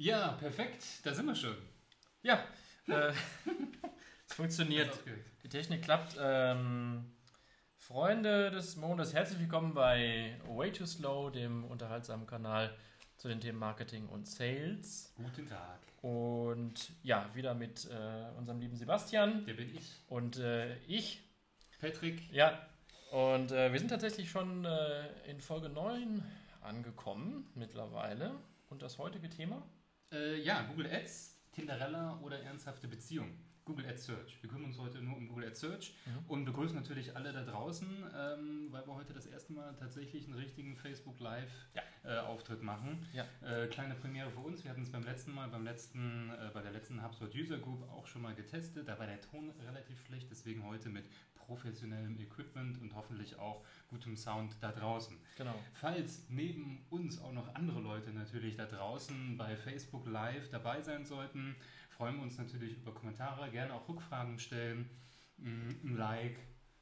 Ja, perfekt. Da sind wir schon. Ja, äh, es funktioniert. Die Technik klappt. Ähm, Freunde des Mondes, herzlich willkommen bei Way Too Slow, dem unterhaltsamen Kanal zu den Themen Marketing und Sales. Guten Tag. Und ja, wieder mit äh, unserem lieben Sebastian. Der bin ich. Und äh, ich. Patrick. Ja, und äh, wir sind tatsächlich schon äh, in Folge 9 angekommen mittlerweile. Und das heutige Thema? Äh, ja, Google Ads, Tinderella oder ernsthafte Beziehung. Google Ads Search. Wir kümmern uns heute nur um Google Ads Search mhm. und begrüßen natürlich alle da draußen, ähm, weil wir heute das erste Mal tatsächlich einen richtigen Facebook Live ja. äh, Auftritt machen. Ja. Äh, kleine Premiere für uns. Wir hatten es beim letzten Mal, beim letzten, äh, bei der letzten HubSpot User Group auch schon mal getestet. Da war der Ton relativ schlecht, deswegen heute mit professionellem Equipment und hoffentlich auch gutem Sound da draußen. Genau. Falls neben uns auch noch andere Leute natürlich da draußen bei Facebook Live dabei sein sollten, freuen wir uns natürlich über Kommentare, gerne auch Rückfragen stellen. Mm, ein Like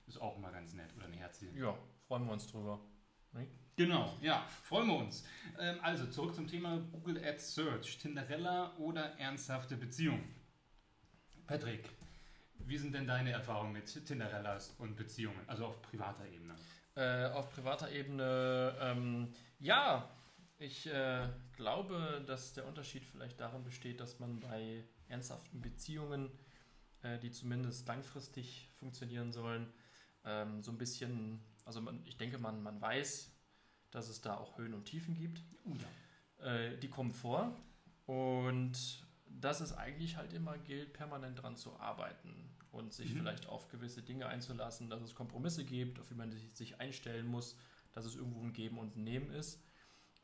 ist auch immer ganz nett oder ein Herzchen. Ja, freuen wir uns drüber. Nee? Genau, ja, freuen wir uns. Ähm, also zurück zum Thema Google Ads Search, Tinderella oder ernsthafte Beziehung. Patrick, wie sind denn deine Erfahrungen mit Tinderellas und Beziehungen, also auf privater Ebene? Äh, auf privater Ebene, ähm, ja, ich äh, glaube, dass der Unterschied vielleicht darin besteht, dass man bei ernsthaften Beziehungen, äh, die zumindest langfristig funktionieren sollen, ähm, so ein bisschen, also man, ich denke, man, man weiß, dass es da auch Höhen und Tiefen gibt. Oh ja. Äh, die kommen vor und dass es eigentlich halt immer gilt, permanent dran zu arbeiten und sich mhm. vielleicht auf gewisse Dinge einzulassen, dass es Kompromisse gibt, auf die man sich einstellen muss, dass es irgendwo ein Geben und ein Nehmen ist.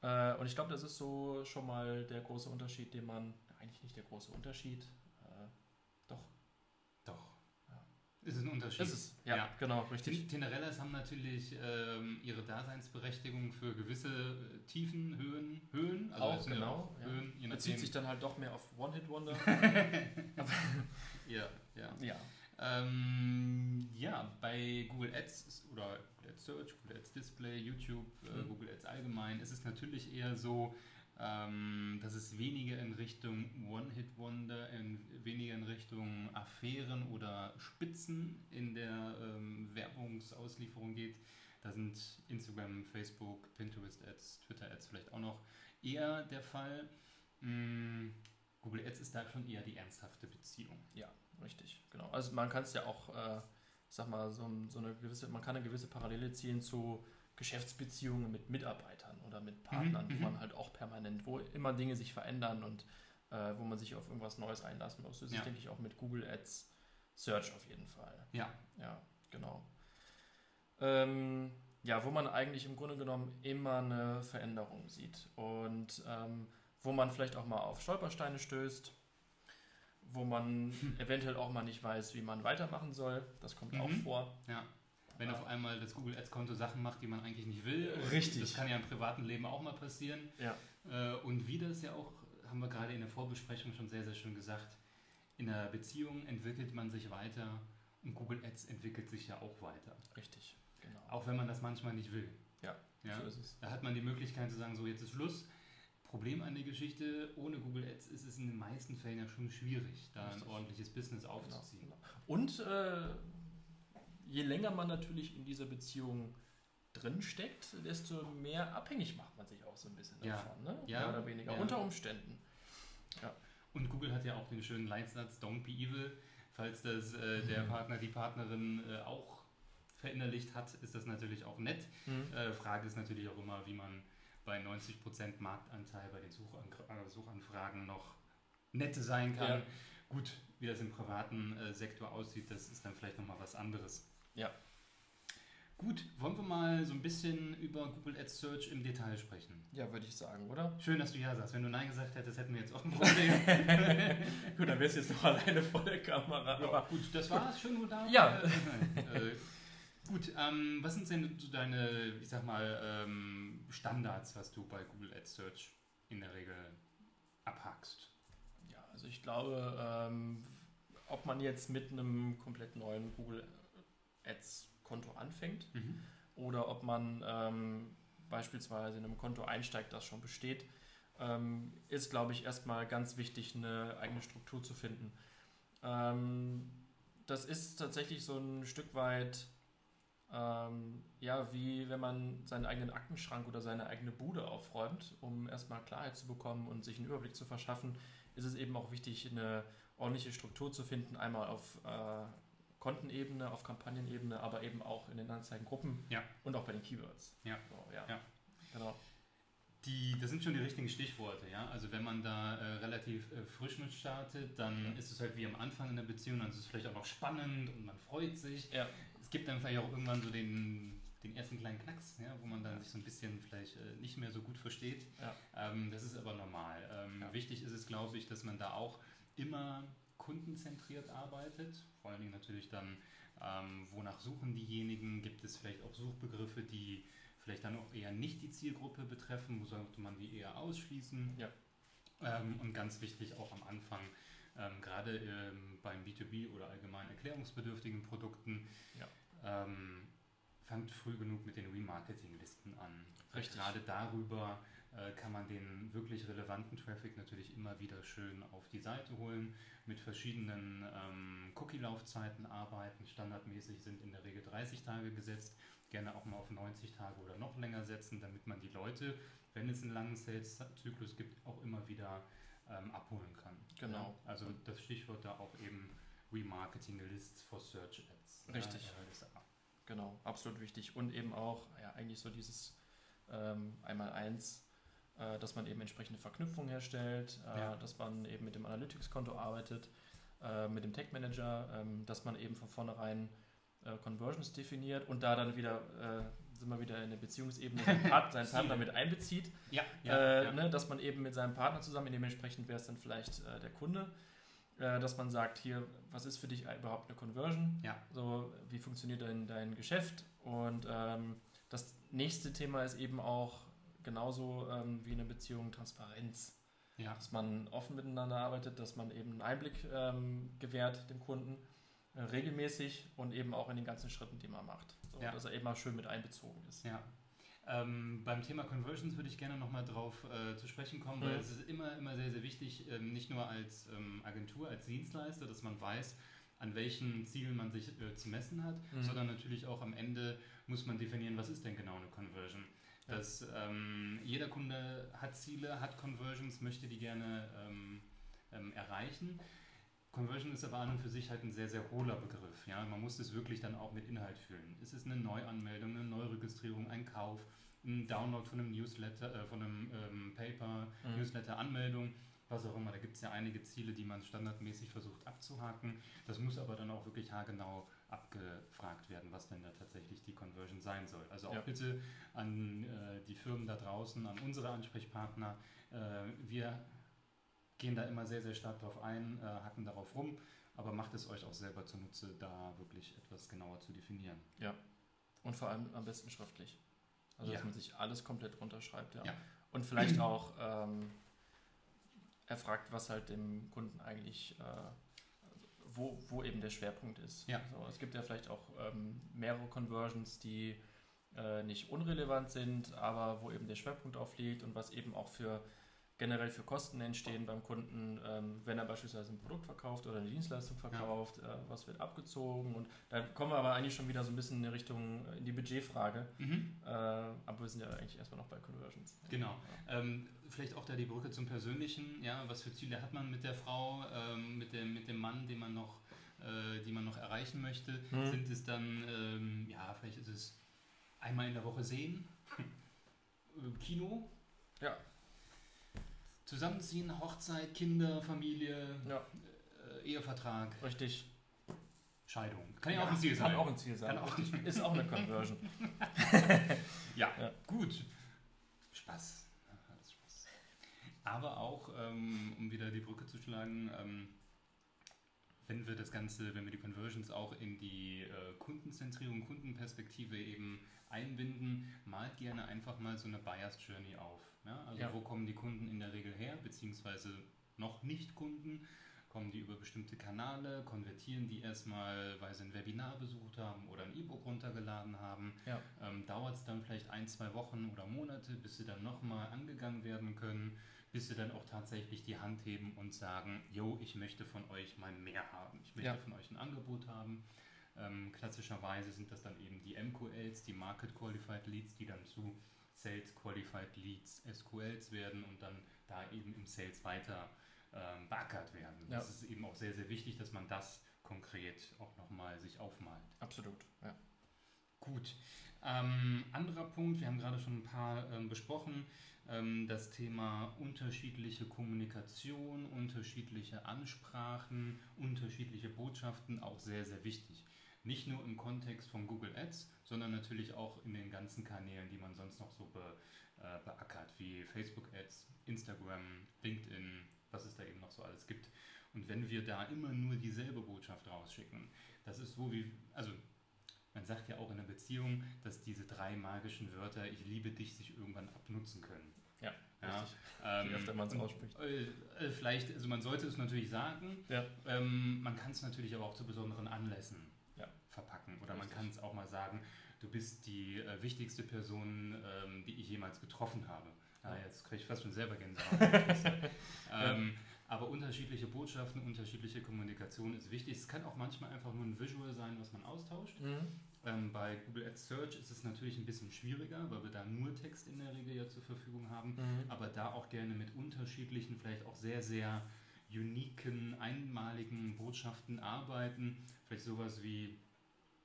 Äh, und ich glaube, das ist so schon mal der große Unterschied, den man, eigentlich nicht der große Unterschied, äh, doch. Doch. Ja. Ist es ein Unterschied? Ist es, ja, ja. genau, richtig. Tinderellas haben natürlich ähm, ihre Daseinsberechtigung für gewisse äh, Tiefen, Höhen, Höhen. Also auch, genau. Ja. Höhen, Bezieht sich dann halt doch mehr auf One-Hit-Wonder. ja, ja. Ja. Ähm, ja, bei Google Ads oder Google Ads Search, Google Ads Display, YouTube, äh, mhm. Google Ads allgemein ist es natürlich eher so, ähm, dass es weniger in Richtung One-Hit-Wonder, weniger in Richtung Affären oder Spitzen in der ähm, Werbungsauslieferung geht. Da sind Instagram, Facebook, Pinterest Ads, Twitter Ads vielleicht auch noch eher der Fall. Mhm. Google Ads ist da schon eher die ernsthafte Beziehung. Ja, richtig, genau. Also man kann es ja auch, äh, sag mal, so, so, eine gewisse, man kann eine gewisse Parallele ziehen zu Geschäftsbeziehungen mit Mitarbeitern oder mit Partnern, mhm, wo mhm. man halt auch permanent, wo immer Dinge sich verändern und äh, wo man sich auf irgendwas Neues einlassen muss. Das ja. ist, denke ich, auch mit Google Ads Search auf jeden Fall. Ja. Ja, genau. Ähm, ja, wo man eigentlich im Grunde genommen immer eine Veränderung sieht und ähm, wo man vielleicht auch mal auf Stolpersteine stößt, wo man hm. eventuell auch mal nicht weiß, wie man weitermachen soll. Das kommt mhm. auch vor. Ja. Wenn auf einmal das Google Ads Konto Sachen macht, die man eigentlich nicht will. Richtig. Das kann ja im privaten Leben auch mal passieren. Ja. Äh, und wie das ja auch, haben wir gerade in der Vorbesprechung schon sehr, sehr schön gesagt, in einer Beziehung entwickelt man sich weiter und Google Ads entwickelt sich ja auch weiter. Richtig, genau. Auch wenn man das manchmal nicht will. Ja, ja? so ist es. Da hat man die Möglichkeit zu sagen, so jetzt ist Schluss Problem an der Geschichte, ohne Google Ads ist es in den meisten Fällen ja schon schwierig, da Richtig. ein ordentliches Business genau, aufzuziehen. Genau, genau. Und äh, je länger man natürlich in dieser Beziehung drin steckt, desto mehr abhängig macht man sich auch so ein bisschen ja. davon, ne? Ja. Mehr oder weniger, ja. unter Umständen. Ja. Und Google hat ja auch den schönen Leitsatz, don't be evil. Falls das äh, der mhm. Partner, die Partnerin äh, auch verinnerlicht hat, ist das natürlich auch nett. Mhm. Äh, Frage ist natürlich auch immer, wie man bei 90% Marktanteil bei den Suchan äh, Suchanfragen noch nette sein kann. Gut, wie das im privaten äh, Sektor aussieht, das ist dann vielleicht nochmal was anderes. Ja. Gut, wollen wir mal so ein bisschen über Google Ads Search im Detail sprechen? Ja, würde ich sagen, oder? Schön, dass du ja sagst. Wenn du Nein gesagt hättest, hätten wir jetzt auch ein Problem. gut, dann wärst du jetzt noch alleine vor der Kamera. Ja, gut, das war's. Schön, wunderbar. Ja. Äh, Gut, ähm, was sind denn so deine, ich sag mal, ähm, Standards, was du bei Google Ads Search in der Regel abhackst? Ja, also ich glaube, ähm, ob man jetzt mit einem komplett neuen Google Ads Konto anfängt mhm. Oder ob man ähm, beispielsweise in einem Konto einsteigt, das schon besteht, ähm, ist, glaube ich, erstmal ganz wichtig, eine eigene Struktur zu finden. Ähm, das ist tatsächlich so ein Stück weit, ähm, ja, wie wenn man seinen eigenen Aktenschrank oder seine eigene Bude aufräumt, um erstmal Klarheit zu bekommen und sich einen Überblick zu verschaffen, ist es eben auch wichtig, eine ordentliche Struktur zu finden, einmal auf äh, Kontenebene, auf Kampagnenebene, aber eben auch in den Anzeigengruppen ja. und auch bei den Keywords. Ja. So, ja. ja. Genau. Die, das sind schon die richtigen Stichworte, ja. Also wenn man da äh, relativ äh, frisch mit startet, dann ja. ist es halt wie am Anfang in der Beziehung, dann ist es vielleicht auch noch spannend und man freut sich. Ja. Es gibt dann vielleicht auch irgendwann so den, den ersten kleinen Knacks, ja, wo man dann ja. sich so ein bisschen vielleicht äh, nicht mehr so gut versteht. Ähm, das ist aber normal. Ähm, wichtig ist es, glaube ich, dass man da auch immer kundenzentriert arbeitet. Vor allen Dingen natürlich dann, ähm, wonach suchen diejenigen? Gibt es vielleicht auch Suchbegriffe, die vielleicht dann auch eher nicht die Zielgruppe betreffen? Wo sollte man die eher ausschließen? Ja. Ähm, und ganz wichtig auch am Anfang, ähm, gerade ähm, beim B2B oder allgemein erklärungsbedürftigen Produkten, ja. Ähm, fangt früh genug mit den Remarketing-Listen an. Richtig. Gerade darüber kann man den wirklich relevanten Traffic natürlich immer wieder schön auf die Seite holen, mit verschiedenen ähm, Cookie-Laufzeiten arbeiten. Standardmäßig sind in der Regel 30 Tage gesetzt, gerne auch mal auf 90 Tage oder noch länger setzen, damit man die Leute, wenn es einen langen Sales-Zyklus gibt, auch immer wieder ähm, abholen kann. Genau. Ja, also das Stichwort da auch eben Remarketing Lists for Search Ads. Richtig. Ja, genau, absolut wichtig. Und eben auch, ja, eigentlich so dieses ähm, einmal eins äh, dass man eben entsprechende Verknüpfungen herstellt, äh, ja. dass man eben mit dem Analytics-Konto arbeitet, äh, mit dem Tech-Manager, ähm, dass man eben von vornherein Conversions definiert und da dann wieder sind wir wieder in der Beziehungsebene seinen, Part, seinen Partner mit einbezieht. Ja, ja, äh, ja. Ne, dass man eben mit seinem Partner zusammen, dementsprechend wäre es dann vielleicht äh, der Kunde, äh, dass man sagt, hier, was ist für dich überhaupt eine Conversion? Ja. So, wie funktioniert dein, dein Geschäft? Und ähm, das nächste Thema ist eben auch genauso ähm, wie in einer Beziehung Transparenz. Ja. Dass man offen miteinander arbeitet, dass man eben einen Einblick ähm, gewährt dem Kunden äh, regelmäßig und eben auch in den ganzen Schritten, die man macht. So, ja. Dass er eben mal schön mit einbezogen ist. Ja. Ähm, beim Thema Conversions würde ich gerne nochmal drauf äh, zu sprechen kommen, mhm. weil es ist immer, immer sehr, sehr wichtig, ähm, nicht nur als ähm, Agentur, als Dienstleister, dass man weiß, an welchen Zielen man sich äh, zu messen hat, mhm. sondern natürlich auch am Ende muss man definieren, was ist denn genau eine Conversion. Dass ähm, jeder Kunde hat Ziele, hat Conversions, möchte die gerne ähm, ähm, erreichen. Conversion ist aber an und für sich halt ein sehr, sehr hohler Begriff. Ja? Man muss es wirklich dann auch mit Inhalt füllen. Ist es eine Neuanmeldung, eine Neuregistrierung, ein Kauf, ein Download von einem Newsletter, äh, von einem ähm, Paper, mhm. Newsletter-Anmeldung, was auch immer. Da gibt es ja einige Ziele, die man standardmäßig versucht abzuhaken. Das muss aber dann auch wirklich haargenau abgefragt werden, was denn da tatsächlich die Conversion sein soll. Also auch ja. bitte an äh, die Firmen da draußen, an unsere Ansprechpartner. Äh, wir gehen da immer sehr, sehr stark drauf ein, äh, hacken darauf rum, aber macht es euch auch selber zunutze, da wirklich etwas genauer zu definieren. Ja, und vor allem am besten schriftlich. Also, ja. dass man sich alles komplett runterschreibt, ja. ja. Und vielleicht auch ähm, erfragt, was halt dem Kunden eigentlich äh, wo, wo eben der Schwerpunkt ist. Ja. So, es gibt ja vielleicht auch ähm, mehrere Conversions, die äh, nicht unrelevant sind, aber wo eben der Schwerpunkt aufliegt und was eben auch für generell für Kosten entstehen beim Kunden, ähm, wenn er beispielsweise ein Produkt verkauft oder eine Dienstleistung verkauft, ja. äh, was wird abgezogen und dann kommen wir aber eigentlich schon wieder so ein bisschen in Richtung äh, in die Budgetfrage, mhm. äh, aber wir sind ja eigentlich erstmal noch bei Conversions. Genau. Ja. Ähm, vielleicht auch da die Brücke zum Persönlichen, ja, was für Ziele hat man mit der Frau, ähm, mit, dem, mit dem Mann, den man noch, äh, die man noch erreichen möchte? Mhm. Sind es dann, ähm, ja, vielleicht ist es einmal in der Woche sehen, Kino, ja Zusammenziehen, Hochzeit, Kinder, Familie, ja. äh, Ehevertrag. Richtig. Scheidung. Kann ja auch ein Ziel sein. Kann auch ein Ziel sein. Auch ist auch eine Conversion. ja, ja, gut. Spaß. Spaß. Aber auch, ähm, um wieder die Brücke zu schlagen, ähm, wenn wir das Ganze, wenn wir die Conversions auch in die äh, Kundenzentrierung, Kundenperspektive eben einbinden, malt gerne einfach mal so eine Buyer's Journey auf. Ja? Also ja. wo kommen die Kunden in der Regel her, beziehungsweise noch nicht Kunden? kommen die über bestimmte Kanäle, konvertieren die erstmal, weil sie ein Webinar besucht haben oder ein E-Book runtergeladen haben. Ja. Ähm, Dauert es dann vielleicht ein, zwei Wochen oder Monate, bis sie dann nochmal angegangen werden können, bis sie dann auch tatsächlich die Hand heben und sagen, yo, ich möchte von euch mal mehr haben. Ich möchte Ja. von euch ein Angebot haben. Ähm, klassischerweise sind das dann eben die MQLs, die Market Qualified Leads, die dann zu Sales Qualified Leads, SQLs werden und dann da eben im Sales weiter ähm, beackert werden. Ja. Das ist eben auch sehr, sehr wichtig, dass man das konkret auch nochmal sich aufmalt. Absolut, ja. Gut. Ähm, anderer Punkt, wir haben gerade schon ein paar ähm, besprochen, ähm, das Thema unterschiedliche Kommunikation, unterschiedliche Ansprachen, unterschiedliche Botschaften, auch sehr, sehr wichtig. Nicht nur im Kontext von Google Ads, sondern natürlich auch in den ganzen Kanälen, die man sonst noch so be, äh, beackert, wie Facebook Ads, Instagram, LinkedIn, was es da eben noch so alles gibt. Und wenn wir da immer nur dieselbe Botschaft rausschicken, das ist so wie, also man sagt ja auch in einer Beziehung, dass diese drei magischen Wörter, ich liebe dich, sich irgendwann abnutzen können. Ja, Ja, richtig. ähm, Je öfter man es ausspricht. Äh, äh, vielleicht, also man sollte es natürlich sagen, Ja. ähm, man kann es natürlich aber auch zu besonderen Anlässen Ja. verpacken. Oder man Richtig. kann es auch mal sagen, du bist die äh, wichtigste Person, ähm, die ich jemals getroffen habe. Ah, Ja. jetzt kriege ich fast schon selber Gänsehaut. ähm, aber unterschiedliche Botschaften, unterschiedliche Kommunikation ist wichtig. Es kann auch manchmal einfach nur ein Visual sein, was man austauscht. Mhm. Ähm, bei Google Ads Search ist es natürlich ein bisschen schwieriger, weil wir da nur Text in der Regel ja zur Verfügung haben Mhm. aber da auch gerne mit unterschiedlichen, vielleicht auch sehr, sehr uniken, einmaligen Botschaften arbeiten. Vielleicht sowas wie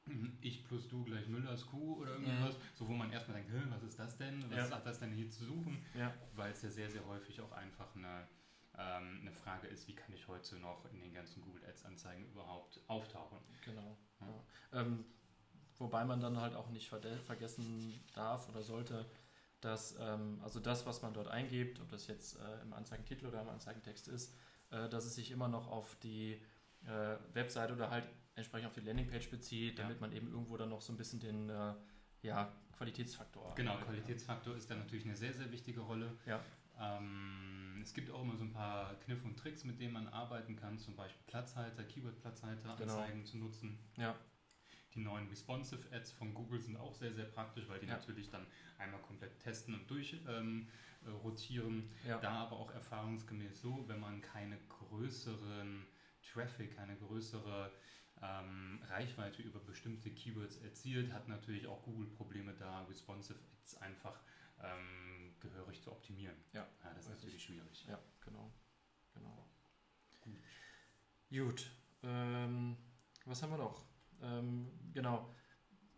ich plus du gleich Müllers Kuh oder irgendwas, so wo man erstmal denkt, "Hä, was ist das denn? Was Ja. hat das denn hier zu suchen? Ja. Weil es ja sehr, sehr häufig auch einfach eine, ähm, eine Frage ist, wie kann ich heute noch in den ganzen Google Ads Anzeigen überhaupt auftauchen? Genau. Ja. Ja. Ähm, wobei man dann halt auch nicht vergessen darf oder sollte, dass ähm, also das, was man dort eingibt, ob das jetzt äh, im Anzeigentitel oder im Anzeigentext ist, äh, dass es sich immer noch auf die äh, Webseite oder halt entsprechend auf die Landingpage bezieht, Ja. damit man eben irgendwo dann noch so ein bisschen den äh, ja, Qualitätsfaktor Genau. Qualitätsfaktor ist da natürlich eine sehr, sehr wichtige Rolle. Ja. Ähm, es gibt auch immer so ein paar Kniffe und Tricks, mit denen man arbeiten kann, zum Beispiel Platzhalter, Keyword-Platzhalter, Genau. Anzeigen zu nutzen. Ja. Die neuen Responsive Ads von Google sind auch sehr, sehr praktisch, weil die Ja. natürlich dann einmal komplett testen und durch ähm, äh, rotieren. Ja. Da aber auch erfahrungsgemäß so, wenn man keine größeren Traffic, keine größere ähm, Reichweite über bestimmte Keywords erzielt, hat natürlich auch Google Probleme da, Responsive Ads einfach ähm, gehörig zu optimieren. Ja, das ist natürlich schwierig. Ja, genau. genau. Gut. Gut. Ähm, was haben wir noch? Ähm, genau.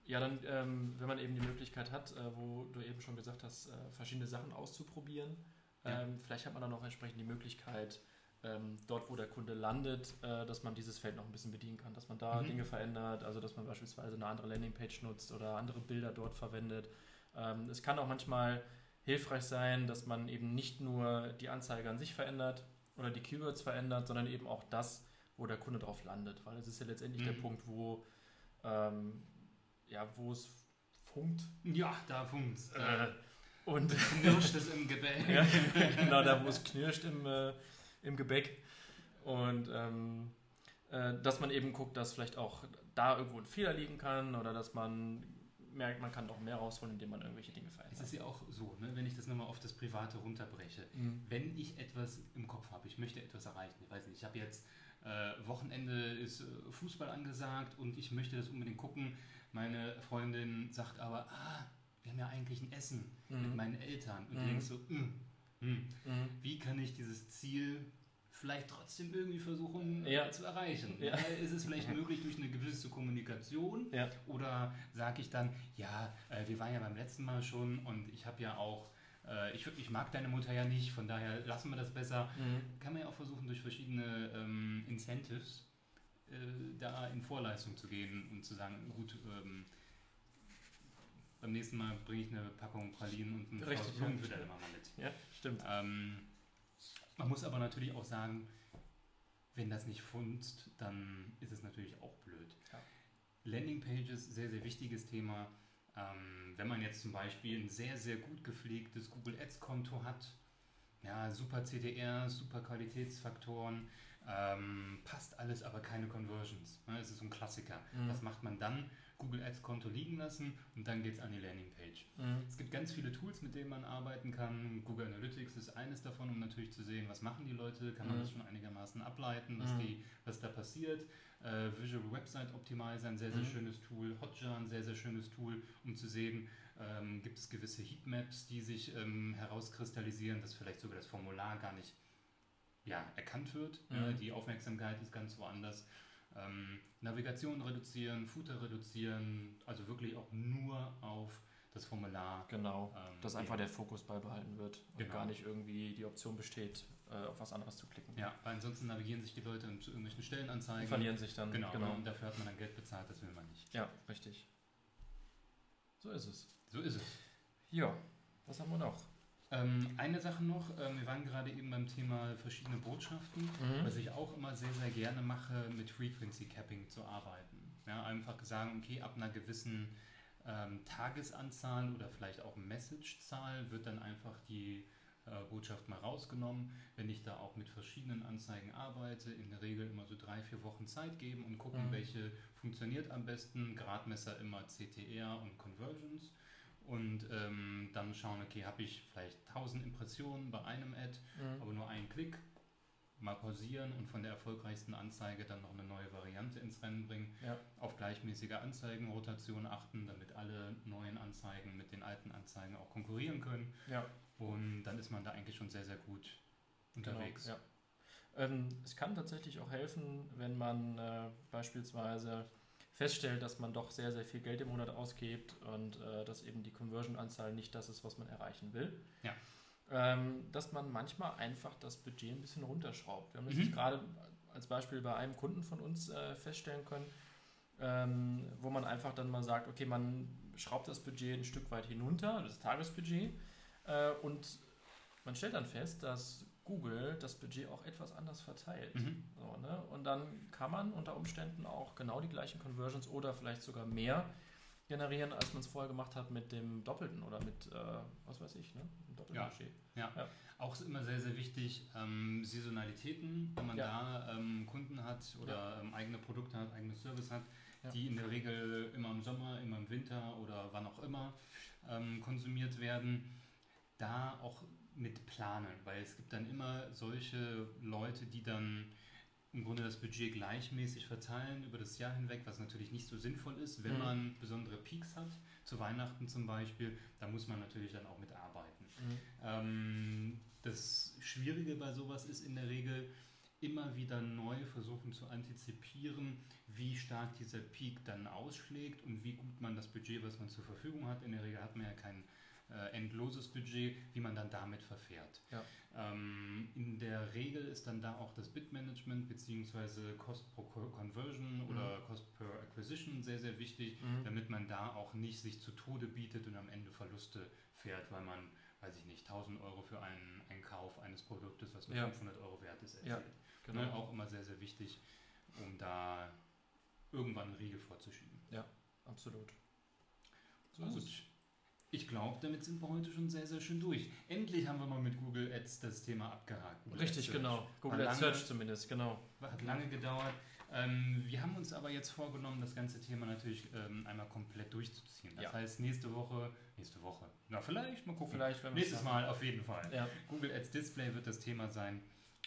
Ja, dann, ähm, wenn man eben die Möglichkeit hat, äh, wo du eben schon gesagt hast, äh, verschiedene Sachen auszuprobieren, Ja. ähm, vielleicht hat man dann auch entsprechend die Möglichkeit, ähm, dort, wo der Kunde landet, äh, dass man dieses Feld noch ein bisschen bedienen kann, dass man da Mhm. Dinge verändert, also dass man beispielsweise eine andere Landingpage nutzt oder andere Bilder dort verwendet. Ähm, es kann auch manchmal hilfreich sein, dass man eben nicht nur die Anzeige an sich verändert oder die Keywords verändert, sondern eben auch das, wo der Kunde drauf landet. Weil es ist ja letztendlich der Mhm. Punkt, wo, ähm, ja, wo es funkt. Ja, da funkt's. Äh, Äh, und knirscht es im Gebälk. ja, genau, da wo es knirscht im, äh, im Gebäck. Und ähm, äh, dass man eben guckt, dass vielleicht auch da irgendwo ein Fehler liegen kann oder dass man merkt, man kann doch mehr rausholen, indem man irgendwelche Dinge Es verändert. ist ja auch so, ne, wenn ich das nochmal auf das Private runterbreche. Mhm. Wenn ich etwas im Kopf habe, ich möchte etwas erreichen, ich weiß nicht, ich habe jetzt äh, Wochenende ist äh, Fußball angesagt und ich möchte das unbedingt gucken. Meine Freundin sagt aber, ah, wir haben ja eigentlich ein Essen mit Mhm. meinen Eltern. Und Mhm. du denkst so, mm, mm, Mhm. wie kann ich dieses Ziel vielleicht trotzdem irgendwie versuchen Ja. äh, zu erreichen? Ja. Ist es vielleicht möglich durch eine gewisse Kommunikation? Ja. Oder sage ich dann, ja, äh, wir waren ja beim letzten Mal schon und ich habe ja auch, äh, ich, ich mag deine Mutter ja nicht, von daher lassen wir das besser. Mhm. Kann man ja auch versuchen, durch verschiedene ähm, Incentives äh, da in Vorleistung zu gehen und zu sagen, gut, ähm, beim nächsten Mal bringe ich eine Packung Pralinen und einen Richtig, ja. für deine Mama mit. Ja, stimmt. Ähm, man muss aber natürlich auch sagen, wenn das nicht funzt, dann ist es natürlich auch blöd. Ja. Landingpages, sehr, sehr wichtiges Thema. Ähm, wenn man jetzt zum Beispiel ein sehr, sehr gut gepflegtes Google Ads Konto hat, ja, super CTR, super Qualitätsfaktoren, ähm, passt alles, aber keine Conversions. Ne? Es ist so ein Klassiker. Mhm. Was macht man dann? Google Ads Konto liegen lassen und dann geht es an die Landingpage. Mhm. Es gibt ganz viele Tools, mit denen man arbeiten kann. Google Analytics ist eines davon, um natürlich zu sehen, was machen die Leute, kann man Mhm. das schon einigermaßen ableiten, was, Mhm. die, was da passiert. Äh, Visual Website Optimizer, ein sehr, sehr Mhm. schönes Tool. Hotjar, ein sehr, sehr schönes Tool, um zu sehen, ähm, gibt es gewisse Heatmaps, die sich ähm, herauskristallisieren, dass vielleicht sogar das Formular gar nicht ja, erkannt wird. Mhm. Äh, die Aufmerksamkeit ist ganz woanders. Ähm, Navigation reduzieren, Footer reduzieren, also wirklich auch nur auf das Formular. Genau. ähm, Dass einfach der Fokus beibehalten wird und Genau. gar nicht irgendwie die Option besteht, äh, auf was anderes zu klicken. Ja, weil ansonsten navigieren sich die Leute zu irgendwelchen Stellenanzeigen. Und verlieren sich dann. Genau, genau. und dafür hat man dann Geld bezahlt, das will man nicht. Ja, richtig. So ist es. So ist es. Ja, was haben wir noch? Ähm, eine Sache noch, ähm, wir waren gerade eben beim Thema verschiedene Botschaften. Mhm. Was ich auch immer sehr, sehr gerne mache, mit Frequency Capping zu arbeiten. Ja, einfach sagen, okay, ab einer gewissen ähm, Tagesanzahl oder vielleicht auch Messagezahl wird dann einfach die äh, Botschaft mal rausgenommen. Wenn ich da auch mit verschiedenen Anzeigen arbeite, in der Regel immer so drei, vier Wochen Zeit geben und gucken, Mhm. welche funktioniert am besten. Gradmesser immer CTR und Conversions. Und ähm, dann schauen, okay, habe ich vielleicht 1000 Impressionen bei einem Ad, Mhm. aber nur einen Klick, mal pausieren und von der erfolgreichsten Anzeige dann noch eine neue Variante ins Rennen bringen. Ja. Auf gleichmäßige Anzeigenrotation achten, damit alle neuen Anzeigen mit den alten Anzeigen auch konkurrieren können. Ja. Und dann ist man da eigentlich schon sehr, sehr gut unterwegs. Genau, ja. ähm, es kann tatsächlich auch helfen, wenn man äh, beispielsweise feststellt, dass man doch sehr, sehr viel Geld im Monat ausgibt und äh, dass eben die Conversion-Anzahl nicht das ist, was man erreichen will. Ja. Ähm, dass man manchmal einfach das Budget ein bisschen runterschraubt. Wir haben das Mhm. gerade als Beispiel bei einem Kunden von uns äh, feststellen können, ähm, wo man einfach dann mal sagt, okay, man schraubt das Budget ein Stück weit hinunter, das Tagesbudget, äh, und man stellt dann fest, dass Google das Budget auch etwas anders verteilt. Mhm. So, ne? Und dann kann man unter Umständen auch genau die gleichen Conversions oder vielleicht sogar mehr generieren, als man es vorher gemacht hat mit dem Doppelten oder mit, äh, was weiß ich, ne? Doppelten Ja. Budget. Auch ist immer sehr, sehr wichtig, ähm, Saisonalitäten, wenn man Ja. da ähm, Kunden hat oder ähm, eigene Produkte hat, eigene Service hat, Ja. die in der Regel immer im Sommer, immer im Winter oder wann auch immer ähm, konsumiert werden, da auch mit planen, weil es gibt dann immer solche Leute, die dann im Grunde das Budget gleichmäßig verteilen über das Jahr hinweg, was natürlich nicht so sinnvoll ist, wenn Mhm. man besondere Peaks hat, zu Weihnachten zum Beispiel, da muss man natürlich dann auch mitarbeiten. Ähm, das Schwierige bei sowas ist in der Regel immer wieder neu versuchen zu antizipieren, wie stark dieser Peak dann ausschlägt und wie gut man das Budget, was man zur Verfügung hat, in der Regel hat man ja kein äh, endloses Budget, wie man dann damit verfährt. Ja. Ähm, in der Regel ist dann da auch das Bit-Management bzw. Cost pro Co- Conversion oder Cost per Acquisition sehr, sehr wichtig, Mhm. damit man da auch nicht sich zu Tode bietet und am Ende Verluste fährt, weil man, weiß ich nicht, 1000 Euro für einen, einen Kauf eines Produktes, was nur Ja. 500 Euro wert ist, Ja, erzielt. Genau. Ne, auch immer sehr, sehr wichtig, um da irgendwann einen Riegel vorzuschieben. Absolut. So Gut. Ich glaube, damit sind wir heute schon sehr, sehr schön durch. Endlich haben wir mal mit Google Ads das Thema abgehakt. Google Richtig, Search. genau. Google Ads Search zumindest, genau. Hat lange gedauert. Ähm, wir haben uns aber jetzt vorgenommen, das ganze Thema natürlich ähm, einmal komplett durchzuziehen. Das Ja. heißt, nächste Woche, nächste Woche, na vielleicht, mal gucken. Vielleicht, Nächstes Mal auf jeden Fall. Ja, Google Ads Display wird das Thema sein.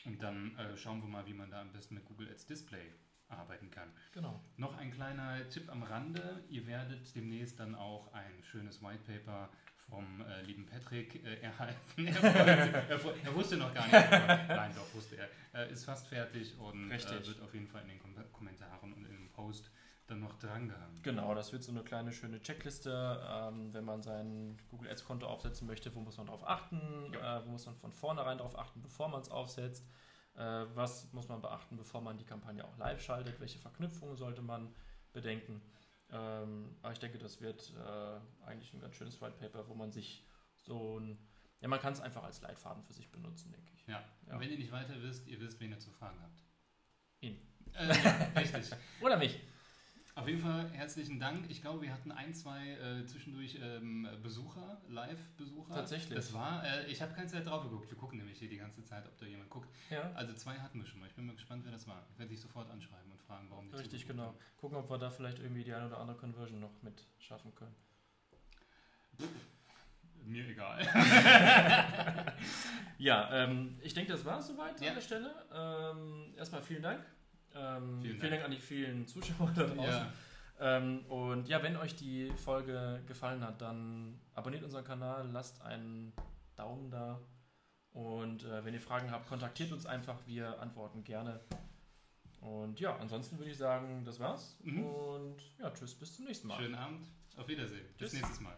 Und dann äh, schauen wir mal, wie man da am besten mit Google Ads Display arbeiten kann. genau. Noch ein kleiner Tipp am Rande. Ihr werdet demnächst dann auch ein schönes White Paper vom äh, lieben Patrick äh, erhalten. er, er, wusste noch gar nicht. Nein, doch wusste er. Er ist fast fertig und äh, wird auf jeden Fall in den Kom Kommentaren und im Post dann noch drangehangen. Genau, das wird so eine kleine schöne Checkliste, ähm, wenn man sein Google Ads Konto aufsetzen möchte, wo muss man darauf achten, Ja. äh, wo muss man von vornherein darauf achten, bevor man es aufsetzt, äh, was muss man beachten, bevor man die Kampagne auch live schaltet, welche Verknüpfungen sollte man bedenken. Ähm, aber ich denke, das wird äh, eigentlich ein ganz schönes White Paper, wo man sich so ein, ja, man kann es einfach als Leitfaden für sich benutzen, denke ich. Ja. Ja. Und wenn ihr nicht weiter wisst, ihr wisst, wen ihr zu fragen habt. Ihn. Äh, ja, richtig. Oder mich. Auf jeden Fall herzlichen Dank. Ich glaube, wir hatten ein, zwei äh, zwischendurch ähm, Besucher, Live-Besucher. Tatsächlich. Das war, äh, ich habe keine Zeit drauf geguckt. Wir gucken nämlich hier die ganze Zeit, ob da jemand guckt. Ja. Also zwei hatten wir schon mal. Ich bin mal gespannt, wer das war. Ich werde dich sofort anschreiben und fragen, warum die Richtig, genau. Gucken, ob wir da vielleicht irgendwie die eine oder andere Conversion noch mit schaffen können. haben. Mir egal. Ja, ähm, ich denke, das war es soweit Ja. an der Stelle. Ähm, erstmal vielen Dank. Ähm, Vielen vielen, Dank. Dank. an die vielen Zuschauer da draußen. ja. Ähm, und ja, wenn euch die Folge gefallen hat, dann abonniert unseren Kanal, lasst einen Daumen da. Und äh, wenn ihr Fragen habt, kontaktiert uns einfach. Wir antworten gerne. Und ja, ansonsten würde ich sagen, das war's. Mhm. Und ja, tschüss, bis zum nächsten Mal. Schönen Abend. Auf Wiedersehen. Bis Tschüss. nächstes Mal.